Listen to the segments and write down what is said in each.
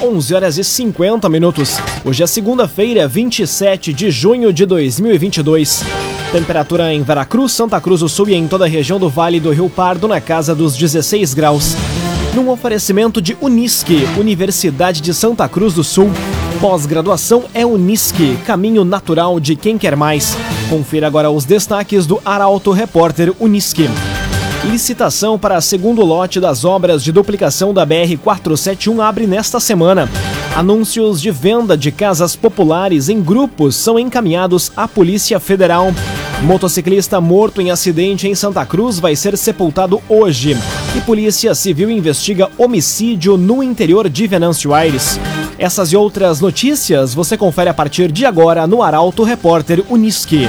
11 horas e 50 minutos. Hoje é segunda-feira, 27 de junho de 2022. Temperatura em Veracruz, Santa Cruz do Sul e em toda a região do Vale do Rio Pardo na casa dos 16 graus. Num oferecimento de Unisque, Universidade de Santa Cruz do Sul. Pós-graduação é Unisque, caminho natural de quem quer mais. Confira agora os destaques do Arauto Repórter Unisque. Licitação para segundo lote das obras de duplicação da BR-471 abre nesta semana. Anúncios de venda de casas populares em grupos são encaminhados à Polícia Federal. Motociclista morto em acidente em Santa Cruz vai ser sepultado hoje. E Polícia Civil investiga homicídio no interior de Venâncio Aires. Essas e outras notícias você confere a partir de agora no Arauto Repórter Uniski.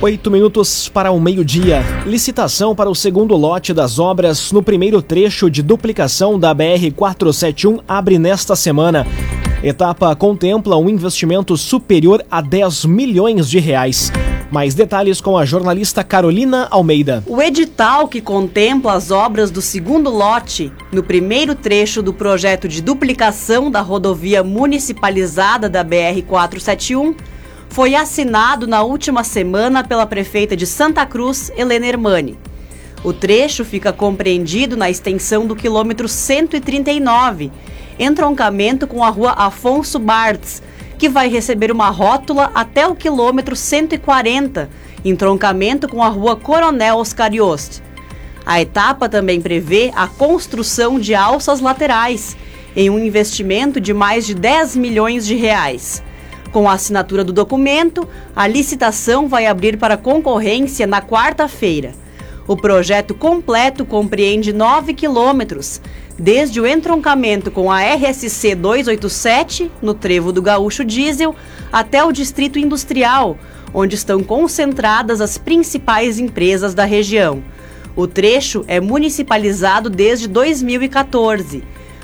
Oito minutos para o meio-dia. Licitação para o segundo lote das obras no primeiro trecho de duplicação da BR-471 abre nesta semana. Etapa contempla um investimento superior a 10 milhões de reais. Mais detalhes com a jornalista Carolina Almeida. O edital que contempla as obras do segundo lote, no primeiro trecho do projeto de duplicação da rodovia municipalizada da BR-471, foi assinado na última semana pela prefeita de Santa Cruz, Helena Hermani. O trecho fica compreendido na extensão do quilômetro 139, entroncamento com a rua Afonso Bartz, que vai receber uma rótula até o quilômetro 140, entroncamento com a rua Coronel Oscar Yost. A etapa também prevê a construção de alças laterais, em um investimento de mais de 10 milhões de reais. Com a assinatura do documento, a licitação vai abrir para concorrência na quarta-feira. O projeto completo compreende 9 quilômetros, desde o entroncamento com a RSC 287, no trevo do Gaúcho Diesel, até o Distrito Industrial, onde estão concentradas as principais empresas da região. O trecho é municipalizado desde 2014.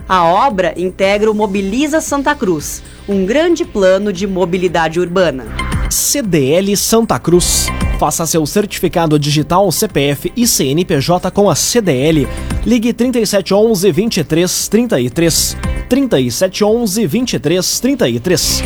A obra integra o Mobiliza Santa Cruz um grande plano de mobilidade urbana. CDL Santa Cruz. Faça seu certificado digital CPF e CNPJ com a CDL. Ligue 3711 2333. 3711 2333.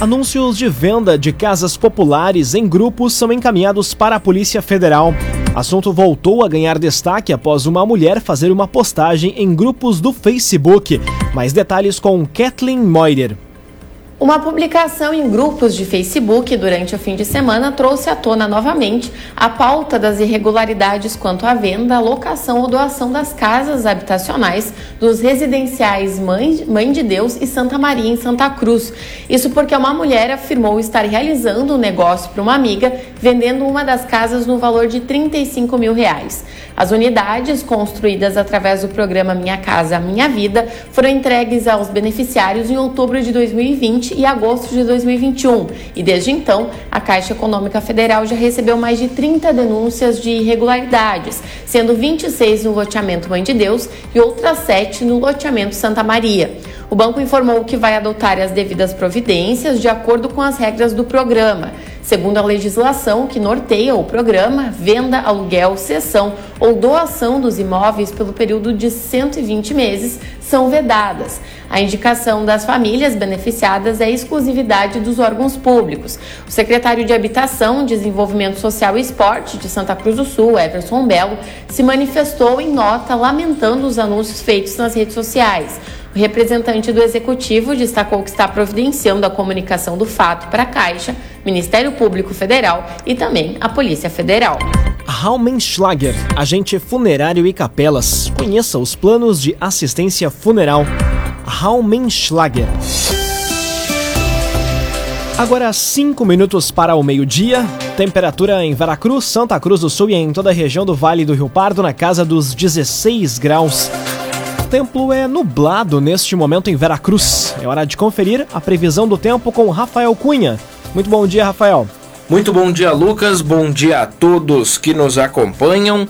Anúncios de venda de casas populares em grupos são encaminhados para a Polícia Federal. Assunto voltou a ganhar destaque após uma mulher fazer uma postagem em grupos do Facebook. Mais detalhes com Kathleen Moider. Uma publicação em grupos de Facebook durante o fim de semana trouxe à tona novamente a pauta das irregularidades quanto à venda, locação ou doação das casas habitacionais dos residenciais Mãe, de Deus e Santa Maria em Santa Cruz. Isso porque uma mulher afirmou estar realizando um negócio para uma amiga, vendendo uma das casas no valor de 35 mil reais. As unidades, construídas através do programa Minha Casa Minha Vida, foram entregues aos beneficiários em outubro de 2020 e agosto de 2021. E desde então, a Caixa Econômica Federal já recebeu mais de 30 denúncias de irregularidades, sendo 26 no loteamento Mãe de Deus e outras 7 no loteamento Santa Maria. O banco informou que vai adotar as devidas providências de acordo com as regras do programa. Segundo a legislação que norteia o programa, venda, aluguel, cessão ou doação dos imóveis pelo período de 120 meses são vedadas. A indicação das famílias beneficiadas é exclusividade dos órgãos públicos. O secretário de Habitação, Desenvolvimento Social e Esporte de Santa Cruz do Sul, Everson Belo, se manifestou em nota lamentando os anúncios feitos nas redes sociais. O representante do Executivo destacou que está providenciando a comunicação do fato para a Caixa, Ministério Público Federal e também a Polícia Federal. Raumenschlager, agente funerário e capelas. Conheça os planos de assistência funeral. Raumenschlager. Agora 5 minutos para o meio-dia. Temperatura em Veracruz, Santa Cruz do Sul e em toda a região do Vale do Rio Pardo na casa dos 16 graus. Tempo é nublado neste momento em Veracruz. É hora de conferir a previsão do tempo com Rafael Cunha. Muito bom dia, Rafael. Muito bom dia, Lucas. Bom dia a todos que nos acompanham.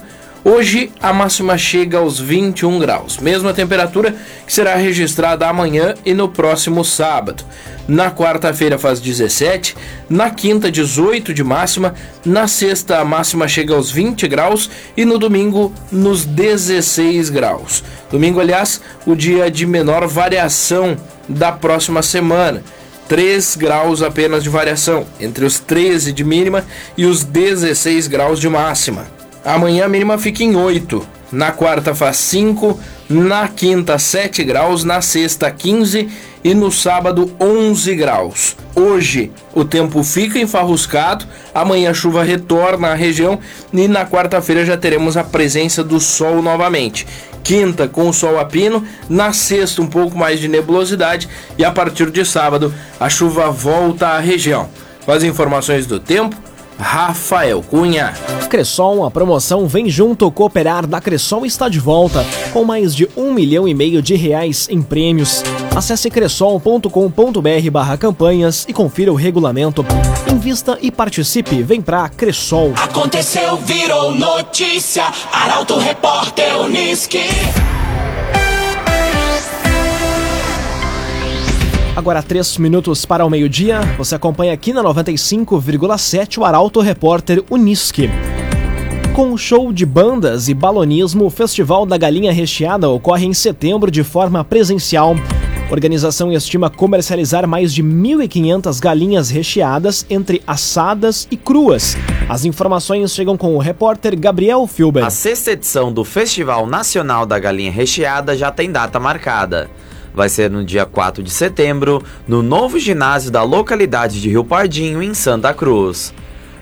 Hoje a máxima chega aos 21 graus, mesma temperatura que será registrada amanhã e no próximo sábado. Na quarta-feira faz 17, na quinta 18 de máxima, na sexta a máxima chega aos 20 graus e no domingo nos 16 graus. Domingo, aliás, o dia de menor variação da próxima semana. 3 graus apenas de variação, entre os 13 de mínima e os 16 graus de máxima. Amanhã a mínima fica em 8. Na quarta faz 5. Na quinta, 7 graus. Na sexta, 15. E no sábado, 11 graus. Hoje o tempo fica enfarruscado. Amanhã a chuva retorna à região. E na quarta-feira já teremos a presença do sol novamente quinta com o sol a pino, na sexta um pouco mais de nebulosidade e a partir de sábado a chuva volta à região. Com as informações do tempo, Rafael Cunha. Cressol, a promoção Vem Junto Cooperar da Cressol está de volta, com mais de um milhão e meio de reais em prêmios. Acesse cressol.com.br barra campanhas e confira o regulamento. Invista e participe, vem pra Cressol. Aconteceu, virou notícia, Arauto Repórter Uniski. Agora, três minutos para o meio-dia. Você acompanha aqui na 95,7 o Arauto Repórter Unisque. Com show de bandas e balonismo, o Festival da Galinha Recheada ocorre em setembro de forma presencial. A organização estima comercializar mais de 1.500 galinhas recheadas entre assadas e cruas. As informações chegam com o repórter Gabriel Filber. A sexta edição do Festival Nacional da Galinha Recheada já tem data marcada vai ser no dia 4 de setembro, no novo ginásio da localidade de Rio Pardinho, em Santa Cruz.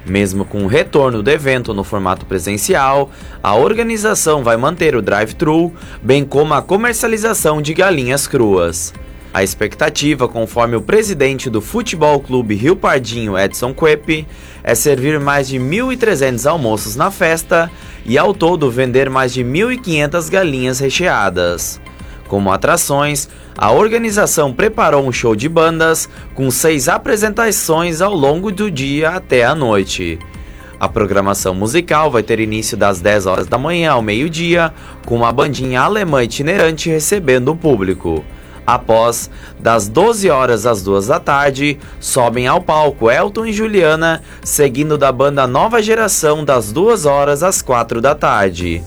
Mesmo com o retorno do evento no formato presencial, a organização vai manter o drive-thru, bem como a comercialização de galinhas cruas. A expectativa, conforme o presidente do Futebol Clube Rio Pardinho, Edson Quepe, é servir mais de 1.300 almoços na festa e ao todo vender mais de 1.500 galinhas recheadas. Como atrações, a organização preparou um show de bandas com seis apresentações ao longo do dia até a noite. A programação musical vai ter início das 10 horas da manhã ao meio-dia, com uma bandinha alemã itinerante recebendo o público. Após, das 12 horas às 2 da tarde, sobem ao palco Elton e Juliana, seguindo da banda Nova Geração das 2 horas às 4 da tarde.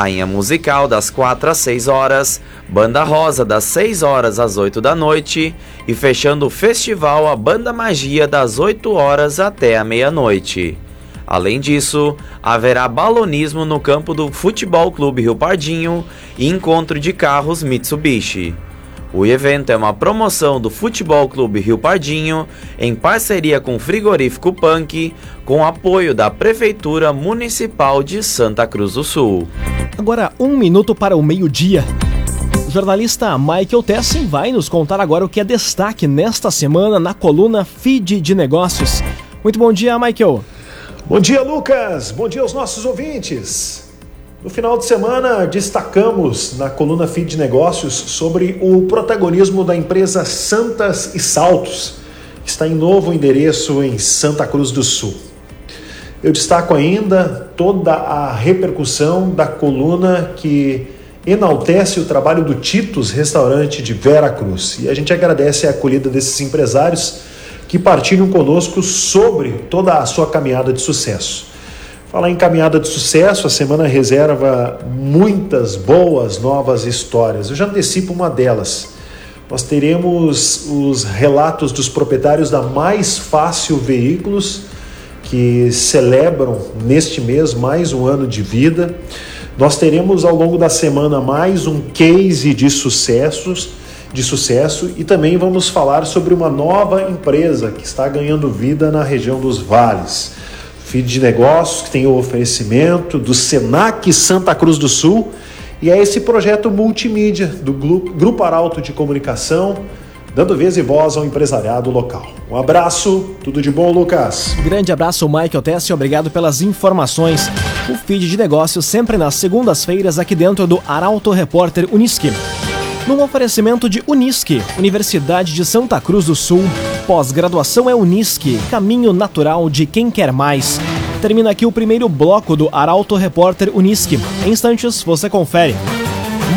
Rainha Musical das 4 às 6 horas, Banda Rosa das 6 horas às 8 da noite e fechando o festival a Banda Magia das 8 horas até a meia-noite. Além disso, haverá balonismo no campo do Futebol Clube Rio Pardinho e encontro de carros Mitsubishi. O evento é uma promoção do Futebol Clube Rio Pardinho em parceria com o Frigorífico Punk, com apoio da Prefeitura Municipal de Santa Cruz do Sul. Agora, um minuto para o meio-dia. O jornalista Michael Tessen vai nos contar agora o que é destaque nesta semana na coluna Feed de Negócios. Muito bom dia, Michael. Bom dia, Lucas. Bom dia aos nossos ouvintes. No final de semana, destacamos na coluna Feed de Negócios sobre o protagonismo da empresa Santas e Saltos, que está em novo endereço em Santa Cruz do Sul. Eu destaco ainda toda a repercussão da coluna que enaltece o trabalho do Titos Restaurante de Vera Cruz. E a gente agradece a acolhida desses empresários que partilham conosco sobre toda a sua caminhada de sucesso. Falar em caminhada de sucesso, a semana reserva muitas boas novas histórias. Eu já antecipo uma delas. Nós teremos os relatos dos proprietários da Mais Fácil Veículos, que celebram neste mês mais um ano de vida. Nós teremos ao longo da semana mais um case de sucessos, de sucesso e também vamos falar sobre uma nova empresa que está ganhando vida na região dos vales. Feed de Negócios, que tem o oferecimento do Senac Santa Cruz do Sul, e é esse projeto multimídia do Grupo Arauto de Comunicação, dando vez e voz ao empresariado local. Um abraço, tudo de bom, Lucas. Grande abraço, Michael Tessi, obrigado pelas informações. o feed de negócios sempre nas segundas-feiras aqui dentro do Arauto Repórter Uniski. Num oferecimento de Unisque, Universidade de Santa Cruz do Sul, pós-graduação é Unisque, caminho natural de quem quer mais. Termina aqui o primeiro bloco do Arauto Repórter Unisque. Em instantes, você confere.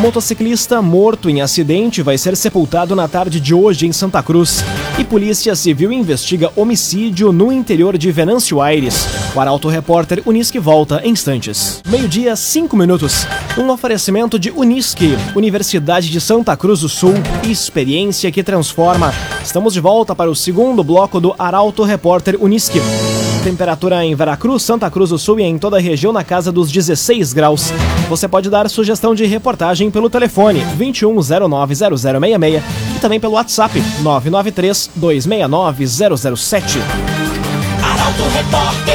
Motociclista morto em acidente vai ser sepultado na tarde de hoje em Santa Cruz. E Polícia Civil investiga homicídio no interior de Venâncio Aires. O Arauto Repórter Unisque volta em instantes. Meio-dia, cinco minutos. Um oferecimento de Unisque, Universidade de Santa Cruz do Sul. Experiência que transforma. Estamos de volta para o segundo bloco do Arauto Repórter Unisque. Temperatura em Veracruz, Santa Cruz do Sul e em toda a região na casa dos 16 graus. Você pode dar sugestão de reportagem pelo telefone 21090066 e também pelo WhatsApp 993 269 007. Arauto Repórter.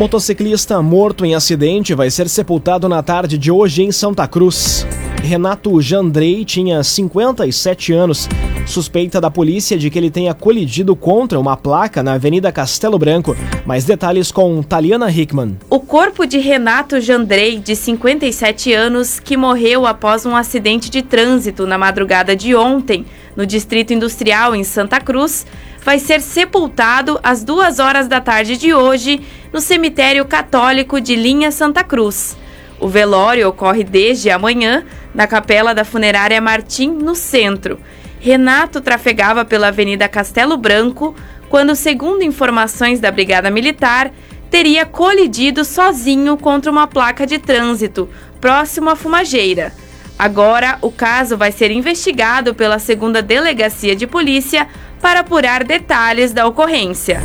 Motociclista morto em acidente vai ser sepultado na tarde de hoje em Santa Cruz. Renato Jandrei tinha 57 anos. Suspeita da polícia de que ele tenha colidido contra uma placa na Avenida Castelo Branco. Mais detalhes com Taliana Hickman. O corpo de Renato Jandrei, de 57 anos, que morreu após um acidente de trânsito na madrugada de ontem, no Distrito Industrial em Santa Cruz, vai ser sepultado às duas horas da tarde de hoje no cemitério católico de Linha Santa Cruz. O velório ocorre desde amanhã na capela da funerária Martim, no centro. Renato trafegava pela Avenida Castelo Branco quando, segundo informações da Brigada Militar, teria colidido sozinho contra uma placa de trânsito próximo à fumageira. Agora, o caso vai ser investigado pela segunda delegacia de polícia para apurar detalhes da ocorrência.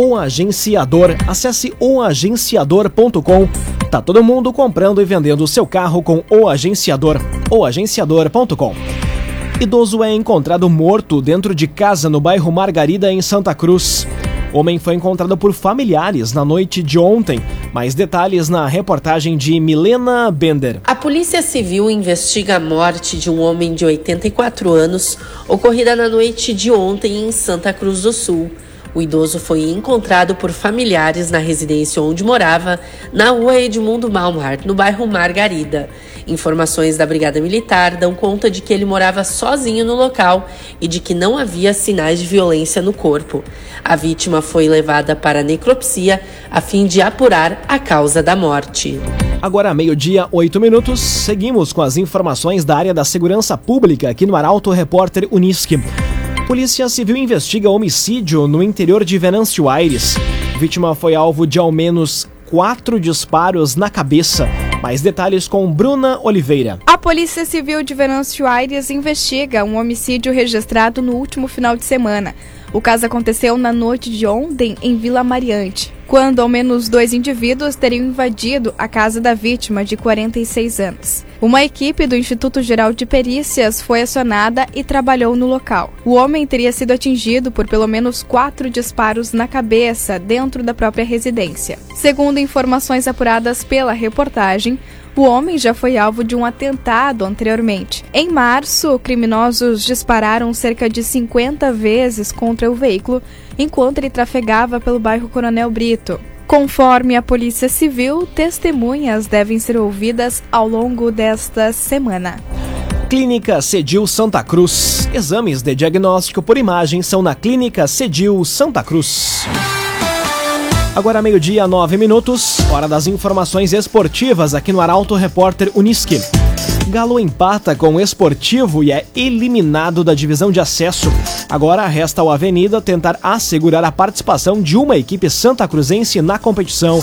O Agenciador. Acesse oagenciador.com. Tá todo mundo comprando e vendendo seu carro com o Agenciador. Oagenciador.com. Idoso é encontrado morto dentro de casa no bairro Margarida, em Santa Cruz. Homem foi encontrado por familiares na noite de ontem. Mais detalhes na reportagem de Milena Bender. A Polícia Civil investiga a morte de um homem de 84 anos ocorrida na noite de ontem em Santa Cruz do Sul. O idoso foi encontrado por familiares na residência onde morava, na rua Edmundo Malmart, no bairro Margarida. Informações da Brigada Militar dão conta de que ele morava sozinho no local e de que não havia sinais de violência no corpo. A vítima foi levada para a necropsia a fim de apurar a causa da morte. Agora, meio-dia, oito minutos, seguimos com as informações da área da segurança pública aqui no Arauto Repórter Unisque. Polícia Civil investiga homicídio no interior de Venâncio Aires. Vítima foi alvo de ao menos quatro disparos na cabeça. Mais detalhes com Bruna Oliveira. A Polícia Civil de Venâncio Aires investiga um homicídio registrado no último final de semana. O caso aconteceu na noite de ontem em Vila Mariante, quando ao menos dois indivíduos teriam invadido a casa da vítima de 46 anos. Uma equipe do Instituto Geral de Perícias foi acionada e trabalhou no local. O homem teria sido atingido por pelo menos quatro disparos na cabeça dentro da própria residência. Segundo informações apuradas pela reportagem, o homem já foi alvo de um atentado anteriormente. Em março, criminosos dispararam cerca de 50 vezes contra o veículo enquanto ele trafegava pelo bairro Coronel Brito. Conforme a Polícia Civil, testemunhas devem ser ouvidas ao longo desta semana. Clínica Cedil Santa Cruz. Exames de diagnóstico por imagem são na Clínica Cedil Santa Cruz. Agora meio-dia, nove minutos, hora das informações esportivas aqui no Arauto Repórter Uniski. Galo empata com o Esportivo e é eliminado da divisão de acesso. Agora resta ao Avenida tentar assegurar a participação de uma equipe santa cruzense na competição.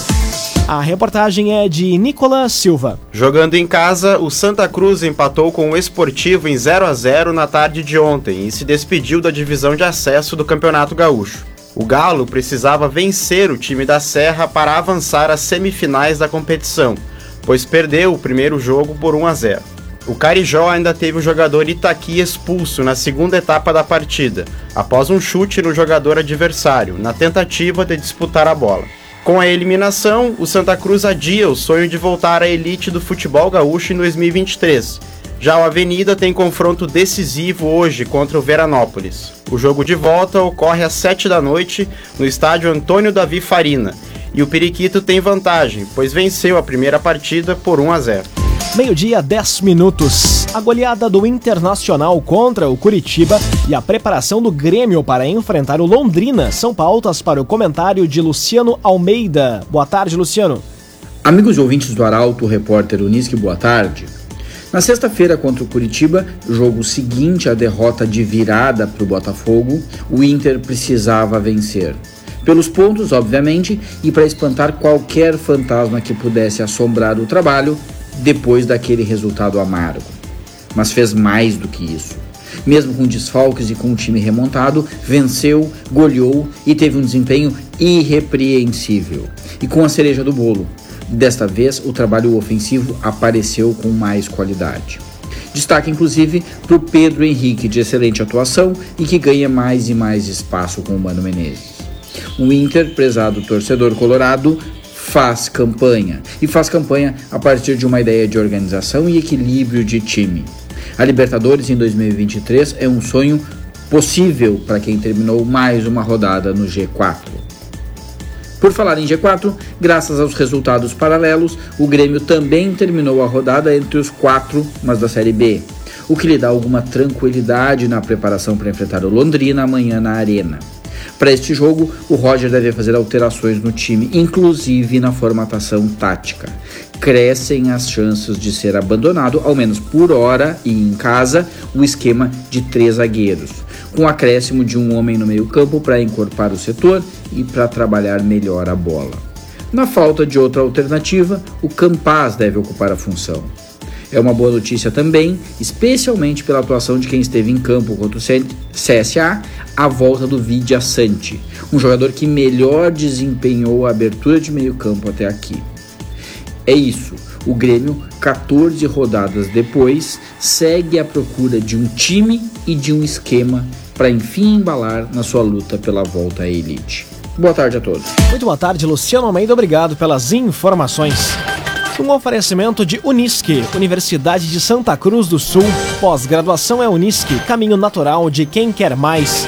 A reportagem é de Nicolas Silva. Jogando em casa, o Santa Cruz empatou com o Esportivo em 0 a 0 na tarde de ontem e se despediu da divisão de acesso do Campeonato Gaúcho. O Galo precisava vencer o time da Serra para avançar às semifinais da competição, pois perdeu o primeiro jogo por 1 a 0. O Carijó ainda teve o jogador Itaqui expulso na segunda etapa da partida, após um chute no jogador adversário, na tentativa de disputar a bola. Com a eliminação, o Santa Cruz adia o sonho de voltar à elite do futebol gaúcho em 2023 Já o Avenida tem confronto decisivo hoje contra o Veranópolis. O jogo de volta ocorre às 7 da noite no estádio Antônio Davi Farina. E o Periquito tem vantagem, pois venceu a primeira partida por 1 a 0. Meio-dia, 10 minutos. A goleada do Internacional contra o Curitiba e a preparação do Grêmio para enfrentar o Londrina são pautas para o comentário de Luciano Almeida. Boa tarde, Luciano. Amigos e ouvintes do Arauto, o repórter Unisque, boa tarde. Na sexta-feira contra o Curitiba, jogo seguinte à derrota de virada para o Botafogo, o Inter precisava vencer. Pelos pontos, obviamente, e para espantar qualquer fantasma que pudesse assombrar o trabalho depois daquele resultado amargo. Mas fez mais do que isso. Mesmo com desfalques e com o time remontado, venceu, goleou e teve um desempenho irrepreensível. E com a cereja do bolo, Desta vez, o trabalho ofensivo apareceu com mais qualidade. Destaque, inclusive, para o Pedro Henrique, de excelente atuação e que ganha mais e mais espaço com o Mano Menezes. O Inter, prezado torcedor colorado, faz campanha. E faz campanha a partir de uma ideia de organização e equilíbrio de time. A Libertadores em 2023 é um sonho possível para quem terminou mais uma rodada no G4. Por falar em G4, graças aos resultados paralelos, o Grêmio também terminou a rodada entre os quatro, mas da Série B, o que lhe dá alguma tranquilidade na preparação para enfrentar o Londrina amanhã na Arena. Para este jogo, o Roger deve fazer alterações no time, inclusive na formatação tática. Crescem as chances de ser abandonado, ao menos por hora e em casa, o esquema de três zagueiros, com o acréscimo de um homem no meio-campo para encorpar o setor e para trabalhar melhor a bola. Na falta de outra alternativa, o Campaz deve ocupar a função. É uma boa notícia também, especialmente pela atuação de quem esteve em campo contra o CSA, a volta do Vidia Sante, um jogador que melhor desempenhou a abertura de meio-campo até aqui. É isso. O Grêmio, 14 rodadas depois, segue à procura de um time e de um esquema para enfim embalar na sua luta pela volta à elite. Boa tarde a todos. Muito boa tarde, Luciano Almeida. Obrigado pelas informações. Um oferecimento de Unisque, Universidade de Santa Cruz do Sul. Pós-graduação é Unisque, caminho natural de quem quer mais.